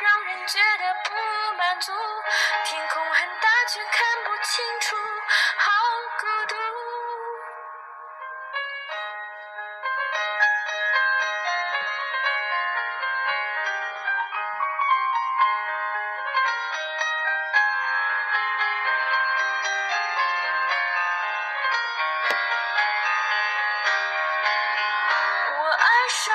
让人觉得不满足。天空很大，却看不清楚，好孤独。我爱上